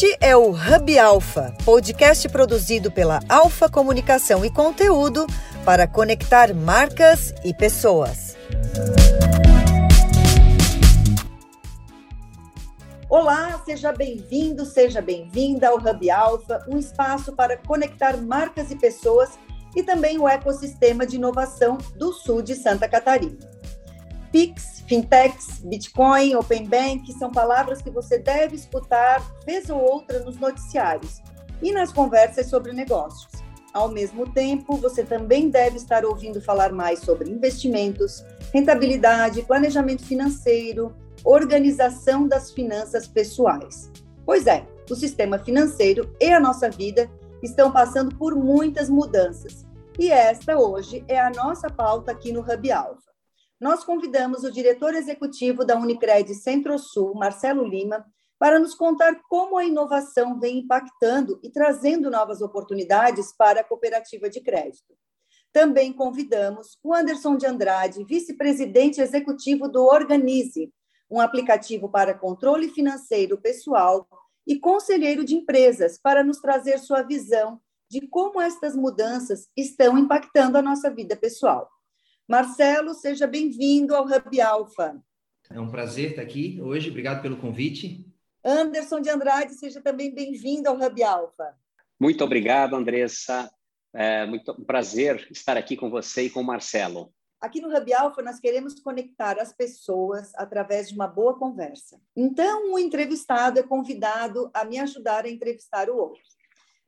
Este é o Hub Alpha, podcast produzido pela Alfa Comunicação e Conteúdo para conectar marcas e pessoas. Olá, seja bem-vindo, seja bem-vinda ao Hub Alpha, um espaço para conectar marcas e pessoas e também o ecossistema de inovação do sul de Santa Catarina. Pix, fintechs, Bitcoin, Open Bank são palavras que você deve escutar vez ou outra nos noticiários e nas conversas sobre negócios. Ao mesmo tempo, você também deve estar ouvindo falar mais sobre investimentos, rentabilidade, planejamento financeiro, organização das finanças pessoais. Pois é, o sistema financeiro e a nossa vida estão passando por muitas mudanças. E esta hoje é a nossa pauta aqui no Hub Alpha nós convidamos o diretor executivo da Unicred Centro-Sul, Marcelo Lima, para nos contar como a inovação vem impactando e trazendo novas oportunidades para a cooperativa de crédito. Também convidamos o Anderson de Andrade, vice-presidente executivo do Organize, um aplicativo para controle financeiro pessoal e conselheiro de empresas, para nos trazer sua visão de como estas mudanças estão impactando a nossa vida pessoal. Marcelo, seja bem-vindo ao Hub Alpha. É um prazer estar aqui hoje, obrigado pelo convite. Anderson de Andrade, seja também bem-vindo ao Hub Alpha. Muito obrigado, Andressa. É muito um prazer estar aqui com você e com o Marcelo. Aqui no Hub Alpha, nós queremos conectar as pessoas através de uma boa conversa. Então, o entrevistado é convidado a me ajudar a entrevistar o outro.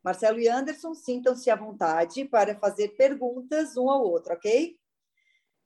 Marcelo e Anderson, sintam-se à vontade para fazer perguntas um ao outro, ok?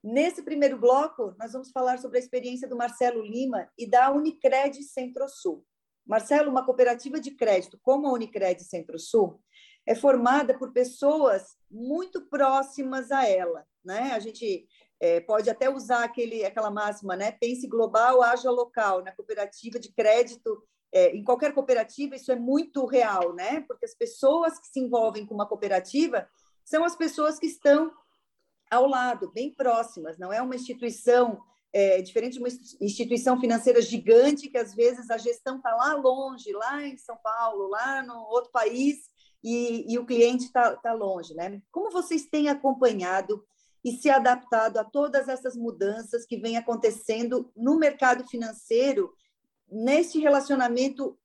Nesse primeiro bloco, nós vamos falar sobre a experiência do Marcelo Lima e da Unicred Centro-Sul. Marcelo, uma cooperativa de crédito como a Unicred Centro-Sul é formada por pessoas muito próximas a ela. Né? A gente é, pode até usar aquele, aquela máxima, né? pense global, haja local. Na cooperativa de crédito, é, em qualquer cooperativa, isso é muito real, né? porque as pessoas que se envolvem com uma cooperativa são as pessoas que estão ao lado, bem próximas, não é uma instituição é, diferente de uma instituição financeira gigante, que às vezes a gestão está lá longe, lá em São Paulo, lá no outro país, e, e o cliente está tá longe. Né? Como vocês têm acompanhado e se adaptado a todas essas mudanças que vêm acontecendo no mercado financeiro, nesse relacionamento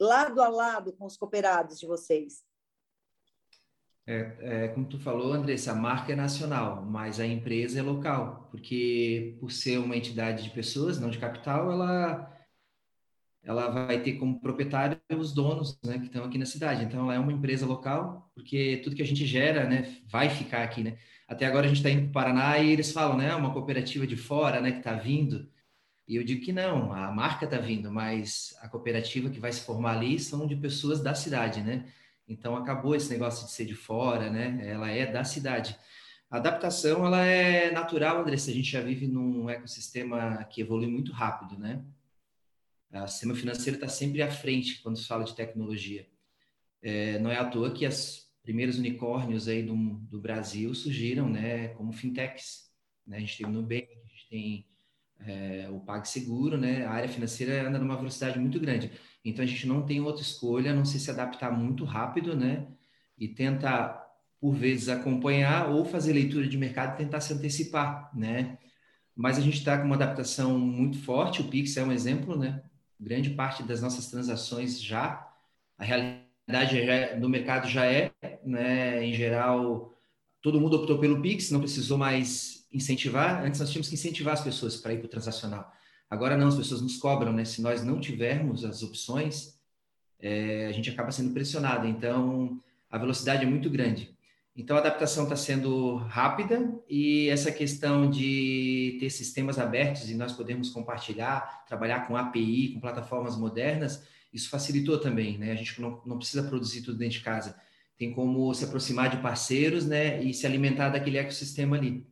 lado a lado com os cooperados de vocês? É, é, como tu falou, Andressa, a marca é nacional, mas a empresa é local, porque por ser uma entidade de pessoas, não de capital, ela ela vai ter como proprietário os donos, né, que estão aqui na cidade. Então, ela é uma empresa local, porque tudo que a gente gera, né, vai ficar aqui, né. Até agora a gente está indo para o Paraná e eles falam, né, uma cooperativa de fora, né, que está vindo. E eu digo que não, a marca está vindo, mas a cooperativa que vai se formar ali são de pessoas da cidade, né. Então acabou esse negócio de ser de fora, né? Ela é da cidade. A adaptação ela é natural, Andressa. A gente já vive num ecossistema que evolui muito rápido, né? O sistema financeiro está sempre à frente quando se fala de tecnologia. É, não é à toa que as primeiros unicórnios aí do, do Brasil surgiram, né? Como fintechs. Né? A gente tem o Nubank, a gente tem é, o PagSeguro, né? A área financeira anda numa velocidade muito grande. Então a gente não tem outra escolha, a não ser se adaptar muito rápido, né? E tentar, por vezes, acompanhar ou fazer leitura de mercado e tentar se antecipar, né? Mas a gente está com uma adaptação muito forte, o Pix é um exemplo, né? Grande parte das nossas transações já, a realidade já, do mercado já é, né? Em geral, todo mundo optou pelo Pix, não precisou mais incentivar. Antes nós tínhamos que incentivar as pessoas para ir para o transacional. Agora não, as pessoas nos cobram, né? Se nós não tivermos as opções, é, a gente acaba sendo pressionado. Então, a velocidade é muito grande. Então, a adaptação está sendo rápida e essa questão de ter sistemas abertos e nós podemos compartilhar, trabalhar com API, com plataformas modernas, isso facilitou também, né? A gente não, não precisa produzir tudo dentro de casa. Tem como se aproximar de parceiros, né? E se alimentar daquele ecossistema ali.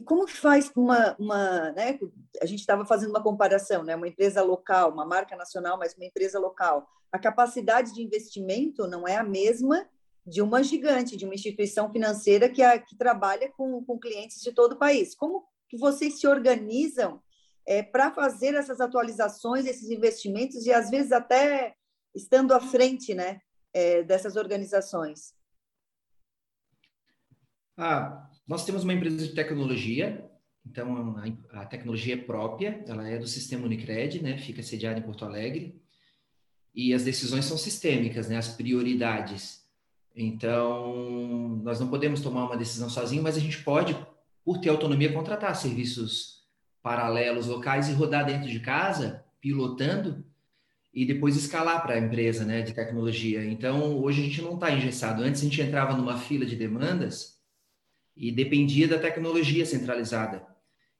E como que faz uma, uma né? A gente estava fazendo uma comparação, né? Uma empresa local, uma marca nacional, mas uma empresa local. A capacidade de investimento não é a mesma de uma gigante, de uma instituição financeira que, a, que trabalha com, com clientes de todo o país. Como que vocês se organizam é, para fazer essas atualizações, esses investimentos e às vezes até estando à frente né, é, dessas organizações? Ah, nós temos uma empresa de tecnologia, então a, a tecnologia é própria, ela é do sistema Unicred, né, fica sediada em Porto Alegre, e as decisões são sistêmicas, né, as prioridades. Então, nós não podemos tomar uma decisão sozinho, mas a gente pode, por ter autonomia, contratar serviços paralelos locais e rodar dentro de casa, pilotando, e depois escalar para a empresa né, de tecnologia. Então, hoje a gente não está engessado. Antes a gente entrava numa fila de demandas e dependia da tecnologia centralizada.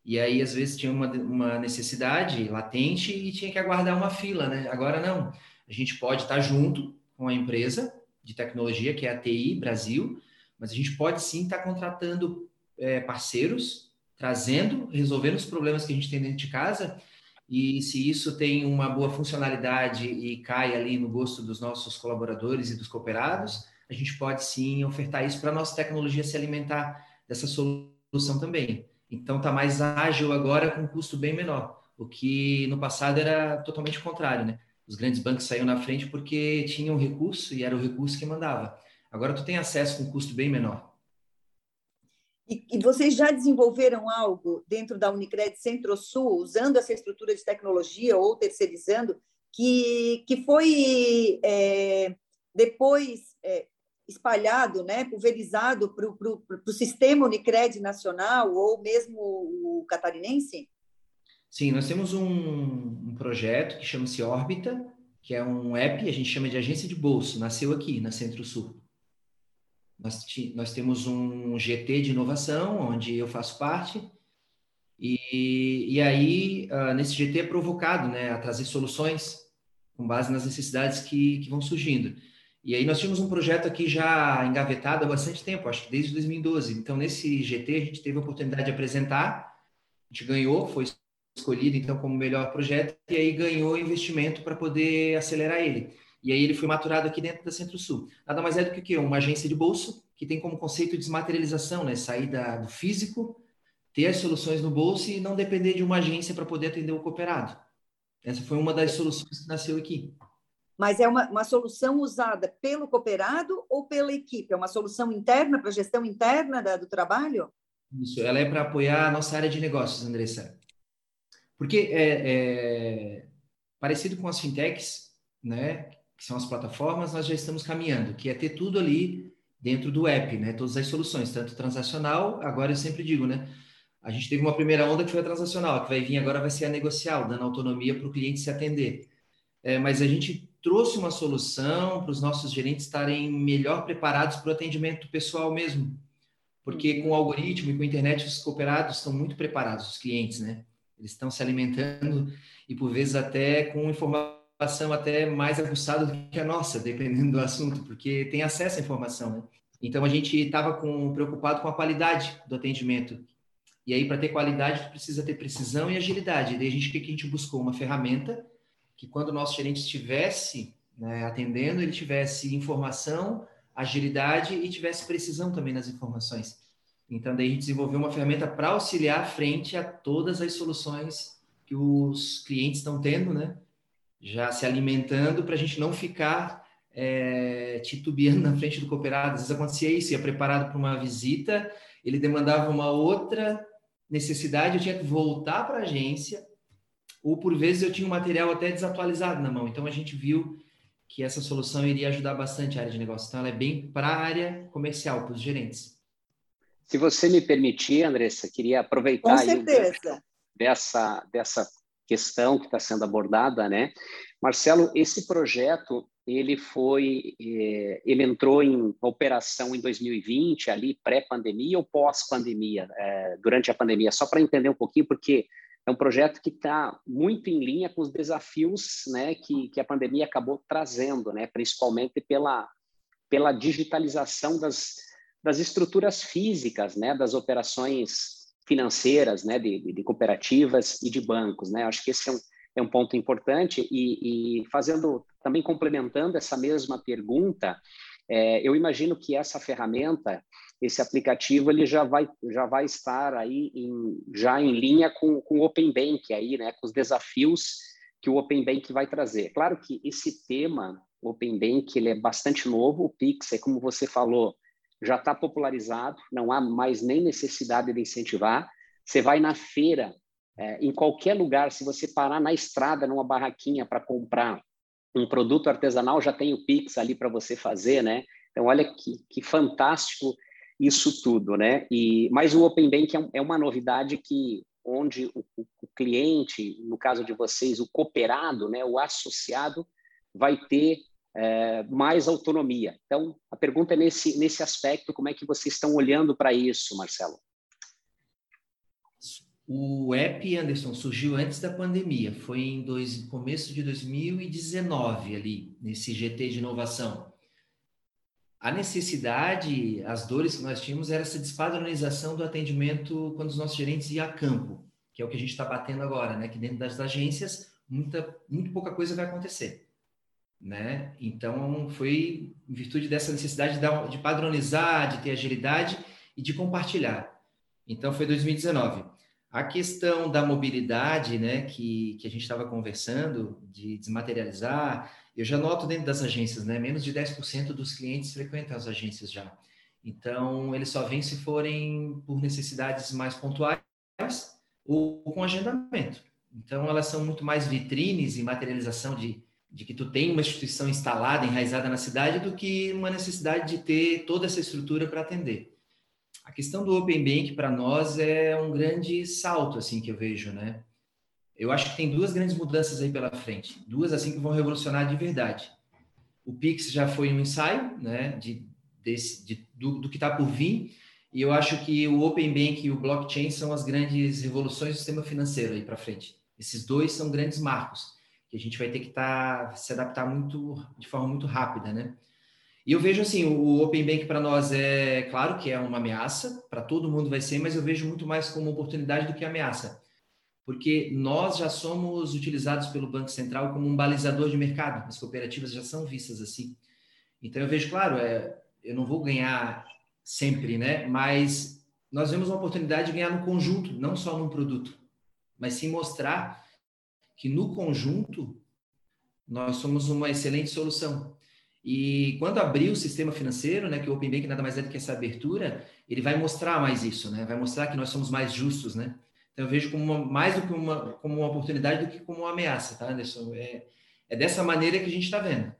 E aí, às vezes, tinha uma, uma necessidade latente e tinha que aguardar uma fila, né? Agora não. A gente pode estar junto com a empresa de tecnologia, que é a TI Brasil, mas a gente pode sim estar contratando é, parceiros, trazendo, resolvendo os problemas que a gente tem dentro de casa. E se isso tem uma boa funcionalidade e cai ali no gosto dos nossos colaboradores e dos cooperados, a gente pode sim ofertar isso para a nossa tecnologia se alimentar dessa solução também. Então, está mais ágil agora com um custo bem menor, o que no passado era totalmente o contrário, né? Os grandes bancos saíam na frente porque tinham recurso e era o recurso que mandava. Agora tu tem acesso com um custo bem menor. E, e vocês já desenvolveram algo dentro da Unicred Centro-Sul, usando essa estrutura de tecnologia ou terceirizando, que, que foi é, depois é, espalhado, né, pulverizado para o sistema Unicred nacional ou mesmo o catarinense? Sim, nós temos um, um projeto que chama-se Órbita, que é um app, a gente chama de agência de bolso, nasceu aqui na Centro-Sul. Nós, nós temos um GT de inovação, onde eu faço parte, e, e aí, uh, nesse GT é provocado né, a trazer soluções com base nas necessidades que, que vão surgindo. E aí nós tínhamos um projeto aqui já engavetado há bastante tempo, acho que desde 2012. Então, nesse GT, a gente teve a oportunidade de apresentar, a gente ganhou, foi escolhido então como melhor projeto, e aí ganhou investimento para poder acelerar ele. E aí ele foi maturado aqui dentro da Centro-Sul. Nada mais é do que o quê? Uma agência de bolso, que tem como conceito de desmaterialização, né? Sair da, do físico, ter as soluções no bolso e não depender de uma agência para poder atender o cooperado. Essa foi uma das soluções que nasceu aqui. Mas é uma, uma solução usada pelo cooperado ou pela equipe? É uma solução interna para gestão interna da, do trabalho? Isso, ela é para apoiar a nossa área de negócios, Andressa. Porque é, é parecido com as fintechs, né, que são as plataformas, nós já estamos caminhando, que é ter tudo ali dentro do app, né, todas as soluções, tanto transacional, agora eu sempre digo, né, a gente teve uma primeira onda que foi a transacional, a que vai vir agora vai ser a negocial, dando autonomia para o cliente se atender. É, mas a gente trouxe uma solução para os nossos gerentes estarem melhor preparados para o atendimento pessoal mesmo. Porque uhum. com o algoritmo e com a internet, os cooperados estão muito preparados, os clientes, né? Eles estão se alimentando e, por vezes, até com informação até mais aguçada do que a nossa, dependendo do assunto, porque tem acesso à informação, né? Então, a gente estava preocupado com a qualidade do atendimento. E aí, para ter qualidade, precisa ter precisão e agilidade. E daí, a gente, o que a gente buscou? Uma ferramenta que quando o nosso gerente estivesse né, atendendo, ele tivesse informação, agilidade e tivesse precisão também nas informações. Então, daí a gente desenvolveu uma ferramenta para auxiliar frente a todas as soluções que os clientes estão tendo, né? Já se alimentando para a gente não ficar é, titubeando na frente do cooperado. Às vezes acontecia isso, ia preparado para uma visita, ele demandava uma outra necessidade, eu tinha que voltar para a agência, ou por vezes eu tinha um material até desatualizado na mão. Então a gente viu que essa solução iria ajudar bastante a área de negócio. Então ela é bem para a área comercial, para os gerentes. Se você me permitir, Andressa, queria aproveitar dessa, dessa questão que está sendo abordada, né? Marcelo, esse projeto ele foi, eh, ele entrou em operação em 2020, ali pré-pandemia ou pós-pandemia, eh, durante a pandemia, só para entender um pouquinho, porque é um projeto que está muito em linha com os desafios né, que, que a pandemia acabou trazendo, né, principalmente pela, pela digitalização das, das estruturas físicas, né, das operações financeiras, né, de, de cooperativas e de bancos. Né? Acho que esse é um, é um ponto importante e, e fazendo também complementando essa mesma pergunta, é, eu imagino que essa ferramenta esse aplicativo ele já vai, já vai estar aí em, já em linha com, com o Open Bank, aí, né, com os desafios que o Open Bank vai trazer. Claro que esse tema, Open Bank, ele é bastante novo, o Pix, é como você falou, já está popularizado, não há mais nem necessidade de incentivar. Você vai na feira, é, em qualquer lugar, se você parar na estrada, numa barraquinha para comprar um produto artesanal, já tem o Pix ali para você fazer, né? Então, olha que, que fantástico isso tudo, né? E, mas o Open Bank é, é uma novidade que onde o, o, o, cliente, no caso de vocês, o cooperado, né, o associado, vai ter é, mais autonomia. Então, a pergunta é nesse, nesse aspecto, como é que vocês estão olhando para isso, Marcelo? O app, Anderson, surgiu antes da pandemia, foi em dois, começo de 2019 ali, nesse GT de inovação. A necessidade, as dores que nós tínhamos era essa despadronização do atendimento quando os nossos gerentes iam a campo, que é o que a gente está batendo agora, né? Que dentro das agências, muita, muito pouca coisa vai acontecer né? Então foi em virtude dessa necessidade de, padronizar, de ter agilidade e de compartilhar. Então foi 2019. A questão da mobilidade, né, que, que a gente estava conversando, de desmaterializar, eu já noto dentro das agências, né, menos de 10% dos clientes frequentam as agências já. Então, eles só vêm se forem por necessidades mais pontuais ou com agendamento. Então, elas são muito mais vitrines e materialização de, de que tu tem uma instituição instalada, enraizada na cidade, do que uma necessidade de ter toda essa estrutura para atender. A questão do Open Bank para nós é um grande salto assim que eu vejo, né? Eu acho que tem duas grandes mudanças aí pela frente, duas assim que vão revolucionar de verdade. O Pix já foi um ensaio, né, de, desse, de do, do que está por vir, e eu acho que o Open Bank e o blockchain são as grandes revoluções do sistema financeiro aí para frente. Esses dois são grandes marcos que a gente vai ter que tá, se adaptar muito de forma muito rápida, né? E eu vejo assim, o Open Bank para nós é claro que é uma ameaça, para todo mundo vai ser, mas eu vejo muito mais como oportunidade do que ameaça. Porque nós já somos utilizados pelo Banco Central como um balizador de mercado, as cooperativas já são vistas assim. Então eu vejo, claro, é, eu não vou ganhar sempre, né? Mas nós vemos uma oportunidade de ganhar no conjunto, não só num produto, mas sim mostrar que no conjunto nós somos uma excelente solução. E quando abrir o sistema financeiro, né, que o Open Bank nada mais é do que essa abertura, ele vai mostrar mais isso, né? Vai mostrar que nós somos mais justos, né? Então eu vejo como uma, mais do que uma como uma oportunidade do que como uma ameaça, tá, Anderson? É, é dessa maneira que a gente está vendo.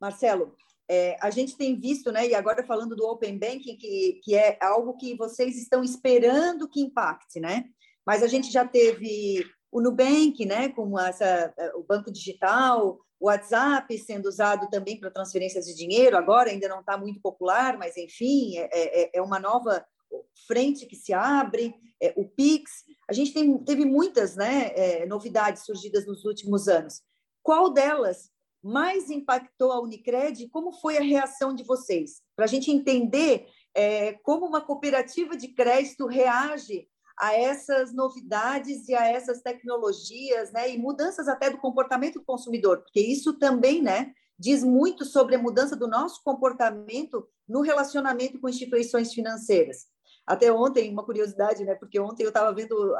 Marcelo, é, a gente tem visto, né, e agora falando do Open Banking, que, que é algo que vocês estão esperando que impacte, né? Mas a gente já teve o Nubank, né, como essa, o banco digital, o WhatsApp sendo usado também para transferências de dinheiro, agora ainda não está muito popular, mas enfim, é, é, é, uma nova frente que se abre, é, o Pix. A gente tem, teve muitas né, é, novidades surgidas nos últimos anos. Qual delas mais impactou a Unicred? Como foi a reação de vocês? Para a gente entender é, como uma cooperativa de crédito reage a essas novidades e a essas tecnologias, né, e mudanças até do comportamento do consumidor, porque isso também, né, diz muito sobre a mudança do nosso comportamento no relacionamento com instituições financeiras. Até ontem, uma curiosidade, né, porque ontem eu estava vendo,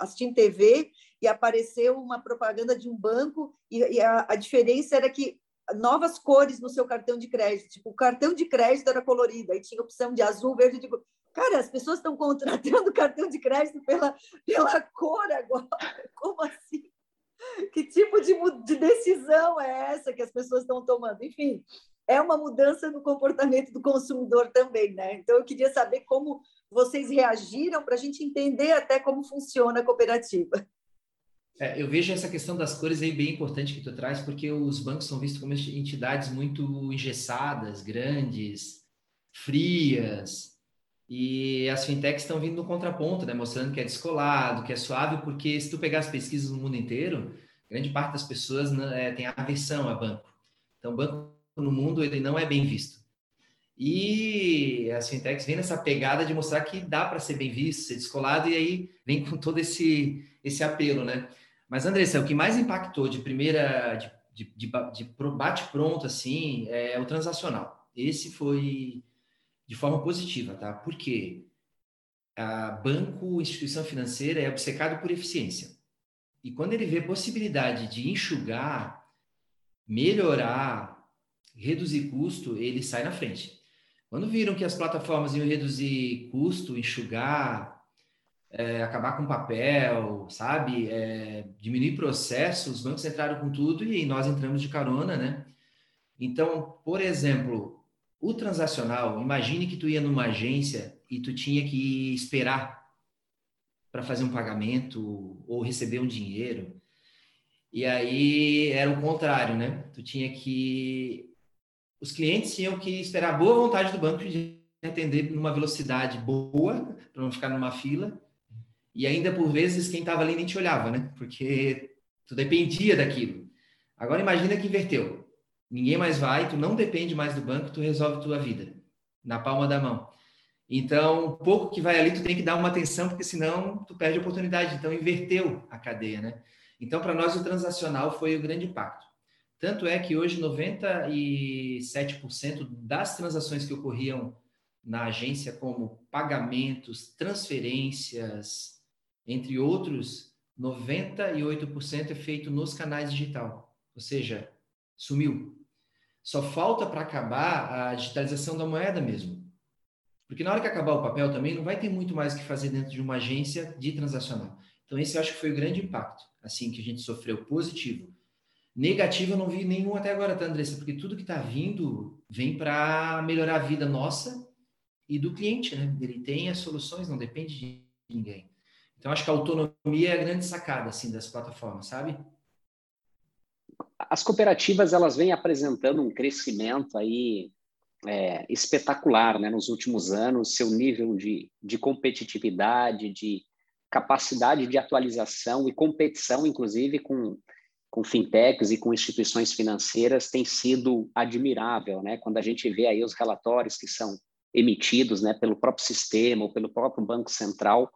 assistindo TV e apareceu uma propaganda de um banco e, e a, a diferença era que novas cores no seu cartão de crédito. Tipo, o cartão de crédito era colorido, aí tinha opção de azul, verde. Digo, cara, as pessoas estão contratando cartão de crédito pela, pela cor agora. Como assim? Que tipo de, de decisão é essa que as pessoas estão tomando? Enfim, é uma mudança no comportamento do consumidor também, né? Então, eu queria saber como vocês reagiram para a gente entender até como funciona a cooperativa. É, eu vejo essa questão das cores aí bem importante que tu traz, porque os bancos são vistos como entidades muito engessadas, grandes, frias, e as fintechs estão vindo no contraponto, né, mostrando que é descolado, que é suave, porque se tu pegar as pesquisas no mundo inteiro, grande parte das pessoas né, é, tem aversão a banco. Então, banco no mundo ele não é bem visto. E as fintechs vêm nessa pegada de mostrar que dá para ser bem visto, ser descolado, e aí vem com todo esse, esse apelo, né? Mas, Andressa, o que mais impactou de primeira, de, de, de, de bate-pronto, assim, é o transacional. Esse foi de forma positiva, tá? Porque a banco, instituição financeira é obcecado por eficiência. E quando ele vê possibilidade de enxugar, melhorar, reduzir custo, ele sai na frente. Quando viram que as plataformas iam reduzir custo, enxugar, é, acabar com papel, sabe, é, diminuir processos, os bancos entraram com tudo e nós entramos de carona, né? Então, por exemplo, o transacional, imagine que tu ia numa agência e tu tinha que esperar para fazer um pagamento ou receber um dinheiro. E aí era o contrário, né? Tu tinha que os clientes tinham que esperar a boa vontade do banco de atender numa velocidade boa, para não ficar numa fila. E ainda por vezes quem estava ali nem te olhava, né? Porque tu dependia daquilo. Agora imagina que inverteu. Ninguém mais vai, tu não depende mais do banco, tu resolve tua vida na palma da mão. Então, pouco que vai ali, tu tem que dar uma atenção, porque senão tu perde a oportunidade. Então, inverteu a cadeia, né? Então, para nós, o transacional foi o grande impacto. Tanto é que hoje 97% das transações que ocorriam na agência, como pagamentos, transferências, entre outros, 98% é feito nos canais digital. Ou seja, sumiu. Só falta para acabar a digitalização da moeda mesmo. Porque na hora que acabar o papel também, não vai ter muito mais o que fazer dentro de uma agência de transacional. Então, esse eu acho que foi o grande impacto, assim, que a gente sofreu positivo. Negativo eu não vi nenhum até agora, tá, Andressa? Porque tudo que está vindo vem para melhorar a vida nossa e do cliente, né? Ele tem as soluções, não depende de ninguém. Então, acho que a autonomia é a grande sacada, assim, das plataformas, sabe? As cooperativas, elas vêm apresentando um crescimento aí é, espetacular né, nos últimos anos, seu nível de, de competitividade, de capacidade de atualização e competição, inclusive com, com fintechs e com instituições financeiras, tem sido admirável. Né? Quando a gente vê aí os relatórios que são emitidos né, pelo próprio sistema ou pelo próprio Banco Central,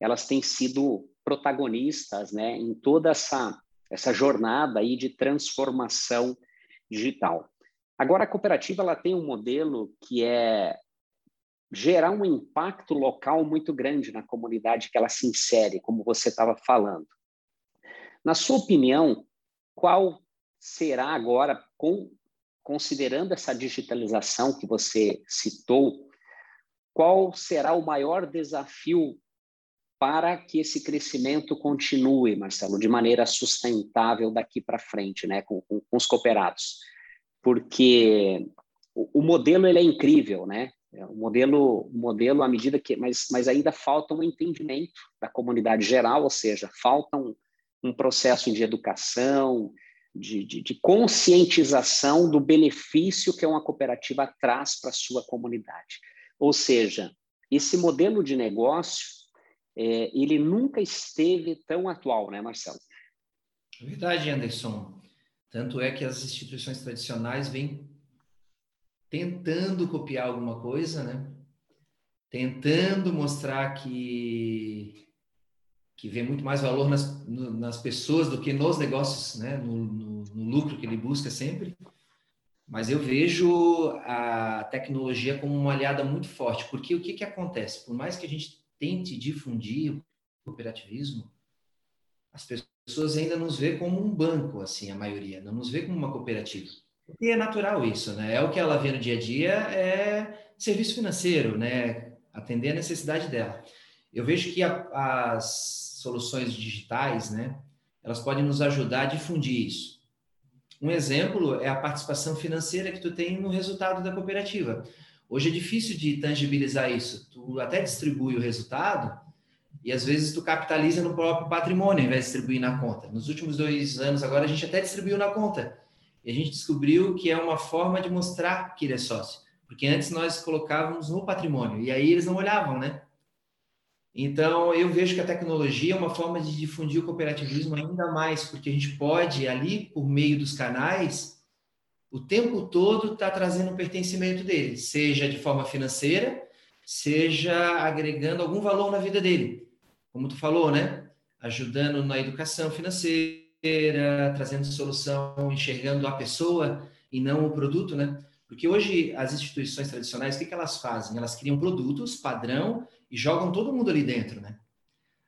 elas têm sido protagonistas né, em toda essa, essa jornada aí de transformação digital. Agora, a cooperativa ela tem um modelo que é gerar um impacto local muito grande na comunidade que ela se insere, como você estava falando. Na sua opinião, qual será agora, com, considerando essa digitalização que você citou, qual será o maior desafio para que esse crescimento continue, Marcelo, de maneira sustentável daqui para frente, né, com, com, com os cooperados? porque o, o modelo ele é incrível, né? É, o modelo, o modelo à medida que, mas, mas ainda falta um entendimento da comunidade geral, ou seja, falta um, um processo de educação, de, de, de, conscientização do benefício que uma cooperativa traz para a sua comunidade. Ou seja, esse modelo de negócio, é, ele nunca esteve tão atual, né, Marcelo? Verdade, Anderson. Tanto é que as instituições tradicionais vêm tentando copiar alguma coisa, né? Tentando mostrar que que vê muito mais valor nas, nas pessoas do que nos negócios, né? No, no, no, lucro que ele busca sempre. Mas eu vejo a tecnologia como uma aliada muito forte, porque o que, que acontece? Por mais que a gente tente difundir o cooperativismo, as pessoas ainda nos vê como um banco, assim, a maioria, não nos vê como uma cooperativa. E é natural isso, né? É o que ela vê no dia a dia, é serviço financeiro, né? Atender a necessidade dela. Eu vejo que a, as soluções digitais, né? Elas podem nos ajudar a difundir isso. Um exemplo é a participação financeira que tu tem no resultado da cooperativa. Hoje é difícil de tangibilizar isso. Tu até distribui o resultado, e às vezes tu capitaliza no próprio patrimônio, ao invés de distribuir na conta. Nos últimos dois anos agora a gente até distribuiu na conta. E a gente descobriu que é uma forma de mostrar que ele é sócio. Porque antes nós colocávamos no patrimônio e aí eles não olhavam, né? Então eu vejo que a tecnologia é uma forma de difundir o cooperativismo ainda mais, porque a gente pode ali por meio dos canais o tempo todo estar tá trazendo o pertencimento dele, seja de forma financeira, seja agregando algum valor na vida dele como tu falou, né? Ajudando na educação financeira, trazendo solução, enxergando a pessoa e não o produto, né? Porque hoje as instituições tradicionais, o que, que elas fazem? Elas criam produtos padrão e jogam todo mundo ali dentro, né?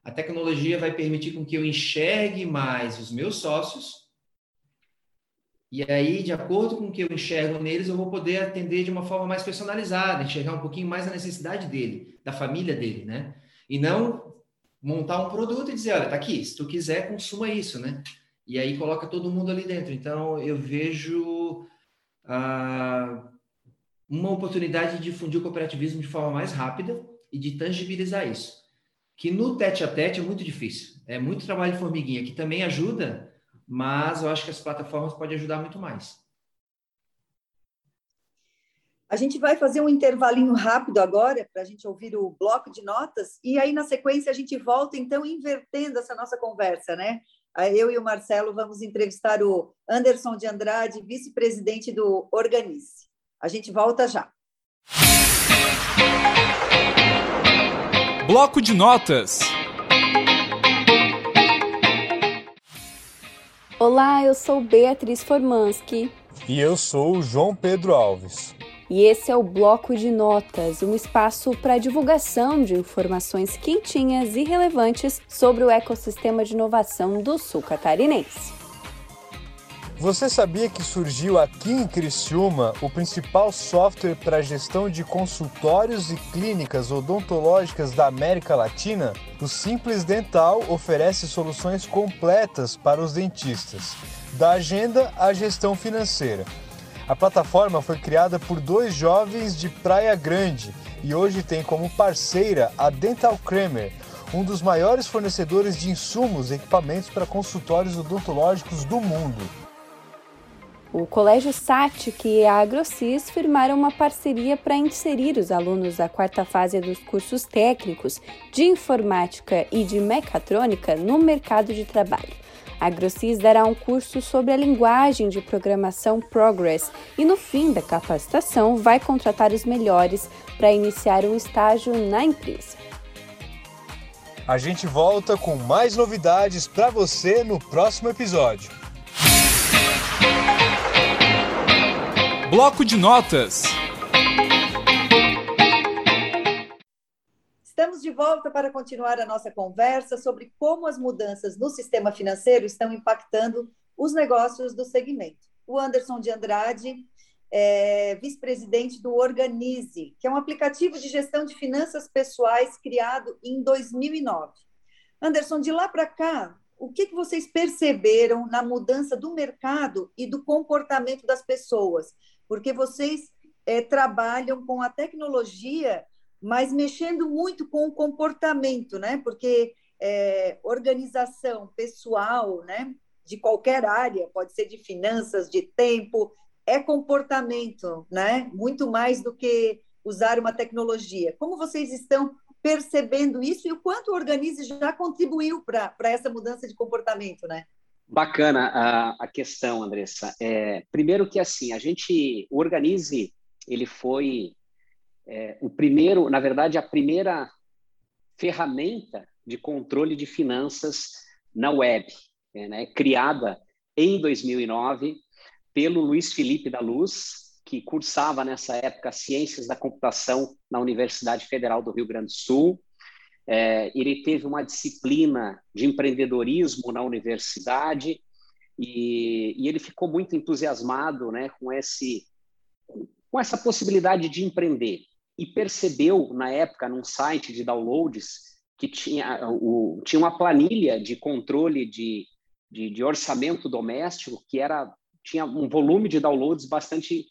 a tecnologia vai permitir com que eu enxergue mais os meus sócios, e aí, de acordo com o que eu enxergo neles, eu vou poder atender de uma forma mais personalizada, enxergar um pouquinho mais a necessidade dele, da família dele, né? E não montar um produto e dizer, olha, tá aqui, se tu quiser, consuma isso, né? E aí coloca todo mundo ali dentro. Então, eu vejo ah, uma oportunidade de difundir o cooperativismo de forma mais rápida e de tangibilizar isso. Que no tete a tete é muito difícil. É muito trabalho de formiguinha, que também ajuda, mas eu acho que as plataformas podem ajudar muito mais. A gente vai fazer um intervalinho rápido agora para a gente ouvir o bloco de notas e aí na sequência a gente volta então invertendo essa nossa conversa, né? Eu e o Marcelo vamos entrevistar o Anderson de Andrade, vice-presidente do Organize. A gente volta já. Bloco de notas. Olá, eu sou Beatriz Formansky. E eu sou o João Pedro Alves. E esse é o Bloco de Notas, um espaço para divulgação de informações quentinhas e relevantes sobre o ecossistema de inovação do sul catarinense. Você sabia que surgiu aqui em Criciúma o principal software para gestão de consultórios e clínicas odontológicas da América Latina? O Simples Dental oferece soluções completas para os dentistas, da agenda à gestão financeira. A plataforma foi criada por dois jovens de Praia Grande e hoje tem como parceira a Dental Kramer, um dos maiores fornecedores de insumos e equipamentos para consultórios odontológicos do mundo. O Colégio SATIC e a AgroCis firmaram uma parceria para inserir os alunos da quarta fase dos cursos técnicos de informática e de mecatrônica no mercado de trabalho. A AgroCis dará um curso sobre a linguagem de programação Progress e, no fim da capacitação, vai contratar os melhores para iniciar um estágio na empresa. A gente volta com mais novidades para você no próximo episódio. Bloco de notas. Estamos de volta para continuar a nossa conversa sobre como as mudanças no sistema financeiro estão impactando os negócios do segmento. O Anderson de Andrade é vice-presidente do Organize, que é um aplicativo de gestão de finanças pessoais criado em 2009. Anderson, de lá para cá, o que, que vocês perceberam na mudança do mercado e do comportamento das pessoas? Porque vocês é, trabalham com a tecnologia, mas mexendo muito com o comportamento, né? Porque é, organização pessoal, né? De qualquer área, pode ser de finanças, de tempo, é comportamento, né? Muito mais do que usar uma tecnologia. Como vocês estão percebendo isso e o quanto o Organize já contribuiu para essa mudança de comportamento, né? Bacana a, a questão, Andressa. É, primeiro que assim, a gente, o Organize, ele foi é, o primeiro, na verdade, a primeira ferramenta de controle de finanças na web, é, né, criada em 2009 pelo Luiz Felipe da Luz, que cursava nessa época Ciências da Computação na Universidade Federal do Rio Grande do Sul. É, ele teve uma disciplina de empreendedorismo na universidade e, e, ele ficou muito entusiasmado né, com, esse, com essa possibilidade de empreender. E percebeu, na época, num site de downloads, que tinha, o, tinha uma planilha de controle de, de, de orçamento doméstico que era tinha um volume de downloads bastante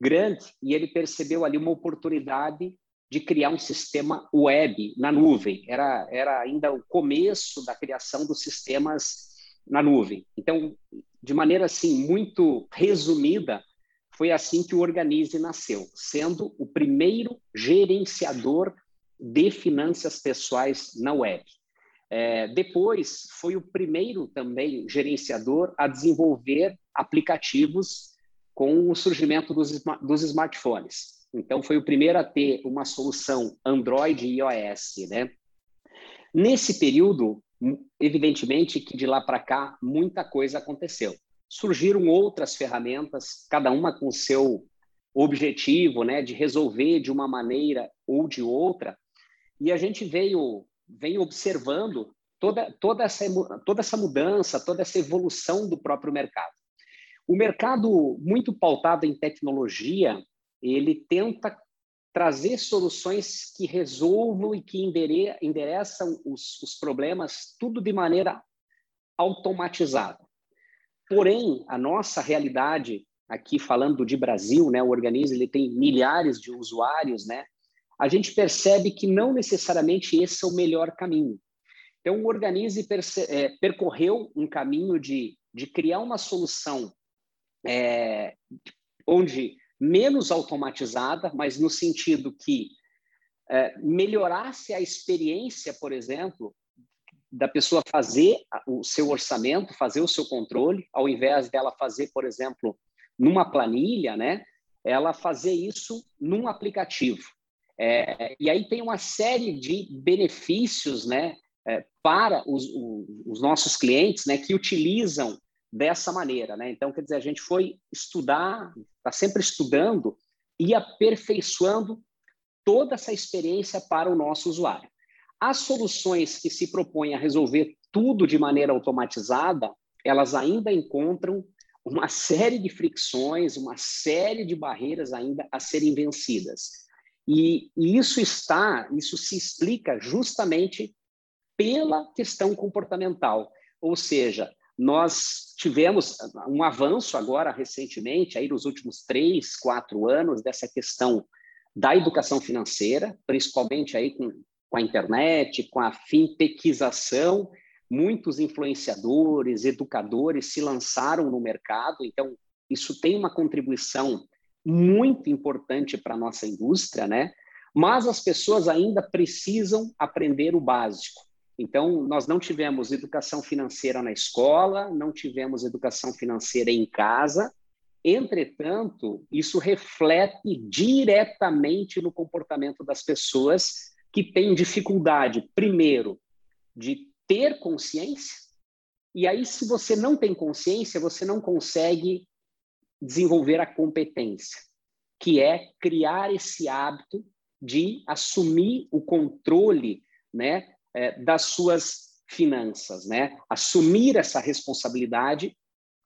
grande e ele percebeu ali uma oportunidade de criar um sistema web na nuvem. Era, era ainda o começo da criação dos sistemas na nuvem. Então, de maneira assim muito resumida, foi assim que o Organize nasceu, sendo o primeiro gerenciador de finanças pessoais na web. É, depois, foi o primeiro também gerenciador a desenvolver aplicativos com o surgimento dos, dos smartphones. Então, foi o primeiro a ter uma solução Android e iOS. Né? Nesse período, evidentemente que de lá para cá muita coisa aconteceu. Surgiram outras ferramentas, cada uma com seu objetivo né, de resolver de uma maneira ou de outra, e a gente veio vem observando toda, toda, essa, toda essa mudança, toda essa evolução do próprio mercado. O mercado, muito pautado em tecnologia, ele tenta trazer soluções que resolvam e que endere, endereçam os, os problemas tudo de maneira automatizada. Porém, a nossa realidade aqui falando de Brasil, né, o organismo ele tem milhares de usuários, né? A gente percebe que não necessariamente esse é o melhor caminho. Então, o organismo é, percorreu um caminho de, de criar uma solução é, onde menos automatizada, mas no sentido que é, melhorasse a experiência, por exemplo, da pessoa fazer o seu orçamento, fazer o seu controle, ao invés dela fazer, por exemplo, numa planilha, né? Ela fazer isso num aplicativo. É, e aí tem uma série de benefícios, né? É, para os, os, nossos clientes, né? Que utilizam dessa maneira, né? Então, quer dizer, a gente foi estudar, está sempre estudando e aperfeiçoando toda essa experiência para o nosso usuário. As soluções que se propõem a resolver tudo de maneira automatizada, elas ainda encontram uma série de fricções, uma série de barreiras ainda a serem vencidas. E, e isso está, isso se explica justamente pela questão comportamental, ou seja, nós tivemos um avanço agora recentemente, aí nos últimos três, quatro anos, dessa questão da educação financeira, principalmente aí com, com a internet, com a fintechização, muitos influenciadores, educadores se lançaram no mercado, então isso tem uma contribuição muito importante para a nossa indústria, né? Mas as pessoas ainda precisam aprender o básico. Então, nós não tivemos educação financeira na escola, não tivemos educação financeira em casa. Entretanto, isso reflete diretamente no comportamento das pessoas que têm dificuldade, primeiro, de ter consciência. E aí, se você não tem consciência, você não consegue desenvolver a competência, que é criar esse hábito de assumir o controle, né, é, das suas finanças, né? Assumir essa responsabilidade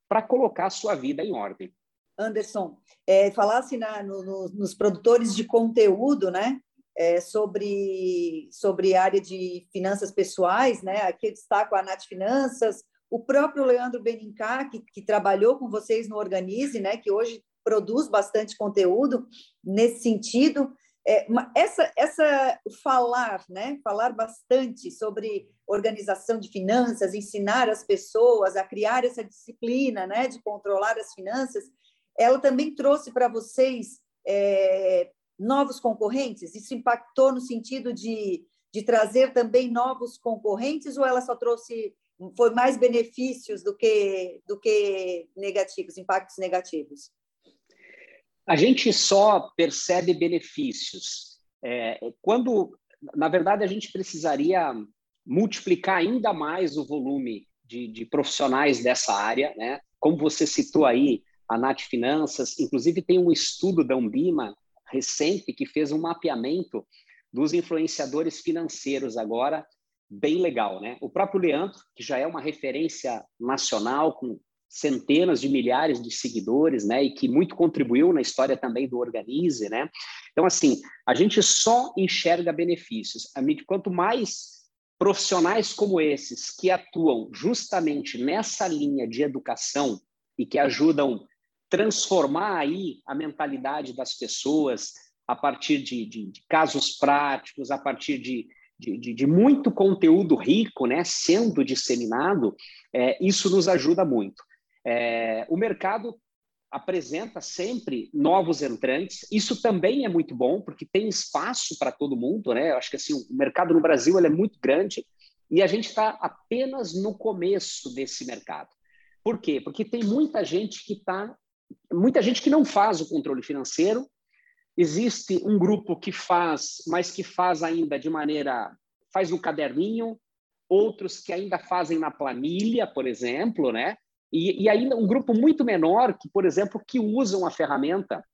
para colocar a sua vida em ordem. Anderson, é, falasse na, no, no, nos produtores de conteúdo, né? É, sobre, sobre área de finanças pessoais, né? Aqui eu destaco a Nath Finanças, o próprio Leandro Benincá, que, que trabalhou com vocês no Organize, né? Que hoje produz bastante conteúdo nesse sentido. É, essa, essa falar, né? Falar bastante sobre organização de finanças, ensinar as pessoas a criar essa disciplina, né? De controlar as finanças, ela também trouxe para vocês é, novos concorrentes. Isso impactou no sentido de, de trazer também novos concorrentes ou ela só trouxe foi mais benefícios do que do que negativos, impactos negativos? A gente só percebe benefícios. É, quando, na verdade, a gente precisaria multiplicar ainda mais o volume de, de, profissionais dessa área, né? Como você citou aí, a Nath Finanças, inclusive tem um estudo da Umbima recente que fez um mapeamento dos influenciadores financeiros agora, bem legal, né? O próprio Leandro, que já é uma referência nacional com centenas de milhares de seguidores, né, e que muito contribuiu na história também do Organize, né? Então, assim, a gente só enxerga benefícios. Quanto mais profissionais como esses que atuam justamente nessa linha de educação e que ajudam transformar aí a mentalidade das pessoas a partir de, de, de casos práticos, a partir de, de, de, muito conteúdo rico, né, sendo disseminado, é, isso nos ajuda muito. É, o mercado apresenta sempre novos entrantes. Isso também é muito bom, porque tem espaço para todo mundo, né? Eu acho que assim, o mercado no Brasil é muito grande e a gente está apenas no começo desse mercado. Por quê? Porque tem muita gente que está, muita gente que não faz o controle financeiro. Existe um grupo que faz, mas que faz ainda de maneira, faz no caderninho, outros que ainda fazem na planilha, por exemplo, né? E, e ainda um grupo muito menor que, por exemplo, que usam a ferramenta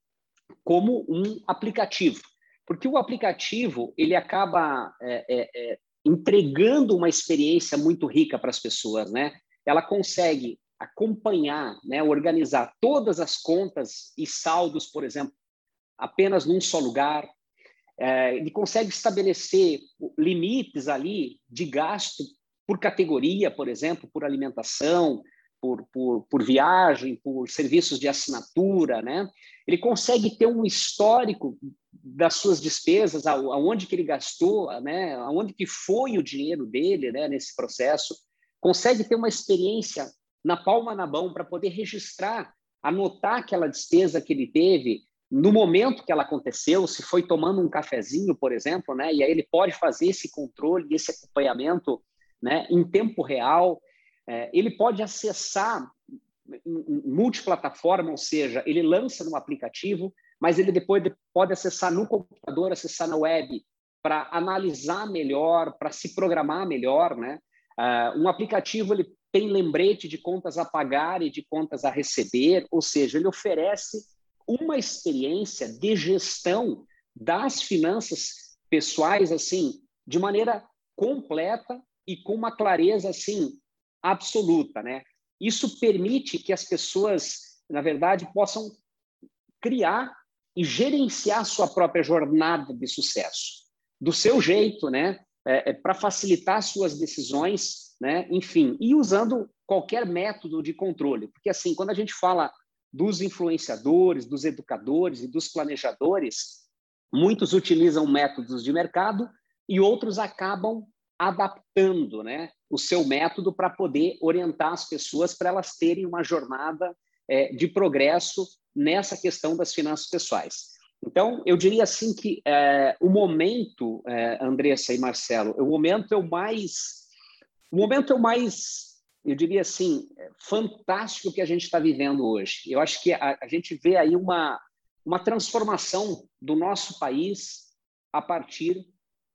como um aplicativo, porque o aplicativo ele acaba é, é, é, entregando uma experiência muito rica para as pessoas, né? Ela consegue acompanhar, né, organizar todas as contas e saldos, por exemplo, apenas num só lugar. É, ele consegue estabelecer limites ali de gasto por categoria, por exemplo, por alimentação, por, por, por viagem, por serviços de assinatura, né? Ele consegue ter um histórico das suas despesas, aonde que ele gastou, né? Aonde que foi o dinheiro dele, né? Nesse processo, consegue ter uma experiência na palma na mão para poder registrar, anotar aquela despesa que ele teve no momento que ela aconteceu, se foi tomando um cafezinho, por exemplo, né? E aí ele pode fazer esse controle, esse acompanhamento, né? Em tempo real. É, ele pode acessar multiplataforma, ou seja, ele lança no aplicativo, mas ele depois pode acessar no computador, acessar na web, para analisar melhor, para se programar melhor, né? Uh, um aplicativo ele tem lembrete de contas a pagar e de contas a receber, ou seja, ele oferece uma experiência de gestão das finanças pessoais assim, de maneira completa e com uma clareza assim absoluta, né? Isso permite que as pessoas, na verdade, possam criar e gerenciar sua própria jornada de sucesso, do seu jeito, né? É, é, para facilitar suas decisões, né? Enfim, e usando qualquer método de controle, porque assim, quando a gente fala dos influenciadores, dos educadores e dos planejadores, muitos utilizam métodos de mercado e outros acabam adaptando né, o seu método para poder orientar as pessoas para elas terem uma jornada é, de progresso nessa questão das finanças pessoais. Então, eu diria assim que é, o momento, é, Andressa e Marcelo, o momento é o mais, o momento é o mais, eu diria assim, fantástico que a gente está vivendo hoje. Eu acho que a, a gente vê aí uma, uma transformação do nosso país a partir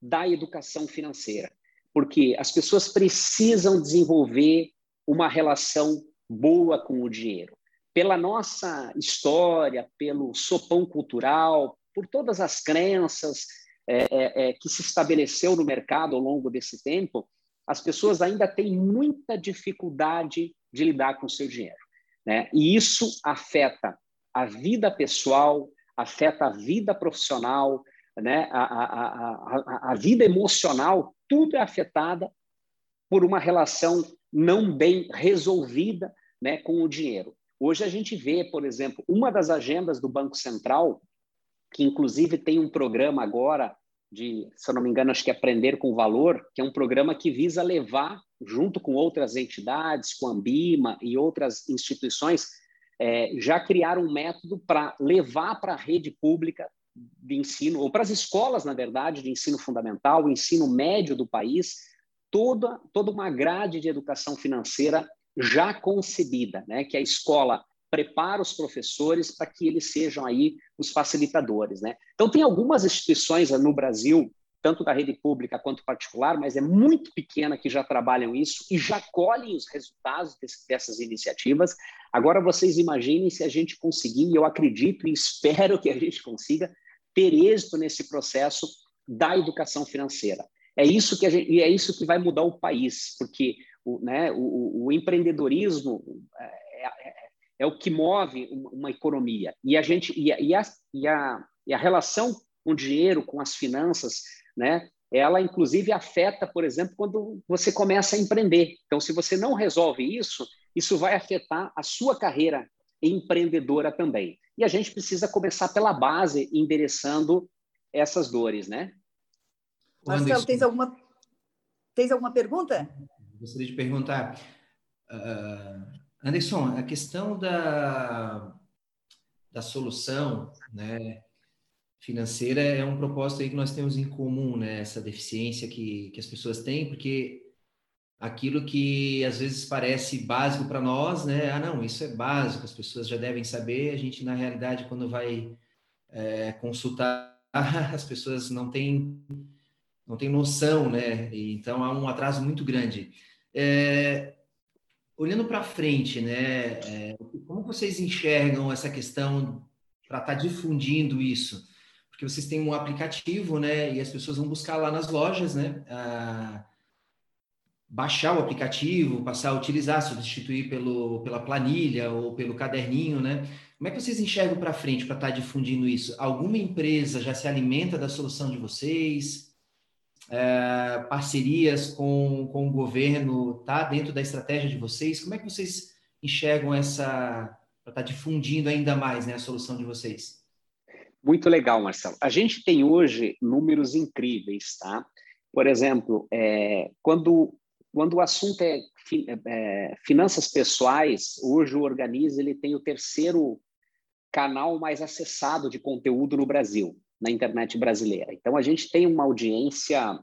da educação financeira porque as pessoas precisam desenvolver uma relação boa com o dinheiro. Pela nossa história, pelo sopão cultural, por todas as crenças é, é, é, que se estabeleceu no mercado ao longo desse tempo, as pessoas ainda têm muita dificuldade de lidar com o seu dinheiro. Né? E isso afeta a vida pessoal, afeta a vida profissional, né? a, a, a, a vida emocional tudo é afetada por uma relação não bem resolvida né, com o dinheiro. Hoje a gente vê, por exemplo, uma das agendas do Banco Central, que inclusive tem um programa agora de, se eu não me engano, acho que é Aprender com Valor, que é um programa que visa levar, junto com outras entidades, com a Ambima e outras instituições, é, já criar um método para levar para a rede pública de ensino, ou para as escolas, na verdade, de ensino fundamental, o ensino médio do país, toda, toda uma grade de educação financeira já concebida, né? que a escola prepara os professores para que eles sejam aí os facilitadores. Né? Então, tem algumas instituições no Brasil, tanto da rede pública quanto particular, mas é muito pequena que já trabalham isso e já colhem os resultados desse, dessas iniciativas. Agora, vocês imaginem se a gente conseguir, e eu acredito e espero que a gente consiga, ter êxito nesse processo da educação financeira. É isso que gente, e é isso que vai mudar o país, porque o, né, o, o empreendedorismo é, é, é, o que move uma economia. E a gente e a, e a, e a, e a relação com o dinheiro, com as finanças, né, ela inclusive afeta, por exemplo, quando você começa a empreender. Então, se você não resolve isso, isso vai afetar a sua carreira empreendedora também. E a gente precisa começar pela base, endereçando essas dores, né? Marcelo, tens alguma, tens alguma pergunta? Gostaria de perguntar. Uh, Anderson, a questão da, da solução né, financeira é um propósito aí que nós temos em comum, né? Essa deficiência que, que as pessoas têm, porque aquilo que às vezes parece básico para nós, né? Ah, não, isso é básico, as pessoas já devem saber. A gente, na realidade, quando vai é, consultar, as pessoas não têm, não têm noção, né? E, então há um atraso muito grande. É, olhando para frente, né? É, como vocês enxergam essa questão para estar tá difundindo isso? porque vocês têm um aplicativo, né? E as pessoas vão buscar lá nas lojas, né? Ah, baixar o aplicativo, passar a utilizar, substituir pelo, pela planilha ou pelo caderninho, né? Como é que vocês enxergam para frente para estar tá difundindo isso? Alguma empresa já se alimenta da solução de vocês? É, parcerias com, com o governo tá dentro da estratégia de vocês? Como é que vocês enxergam essa para estar tá difundindo ainda mais né, a solução de vocês? Muito legal, Marcelo. A gente tem hoje números incríveis, tá? Por exemplo, é, quando quando o assunto é, é, finanças pessoais, hoje o Organize ele tem o terceiro canal mais acessado de conteúdo no Brasil, na internet brasileira. Então, a gente tem uma audiência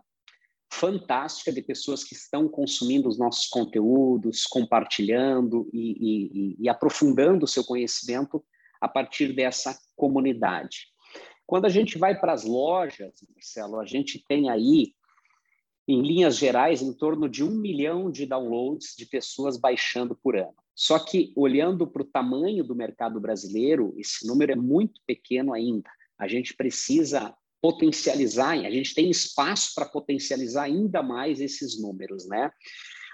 fantástica de pessoas que estão consumindo os nossos conteúdos, compartilhando e, e, e aprofundando o seu conhecimento a partir dessa comunidade. Quando a gente vai para as lojas, Marcelo, a gente tem aí, em linhas gerais, em torno de um milhão de downloads de pessoas baixando por ano. Só que, olhando para o tamanho do mercado brasileiro, esse número é muito pequeno ainda. A gente precisa potencializar, a gente tem espaço para potencializar ainda mais esses números, né?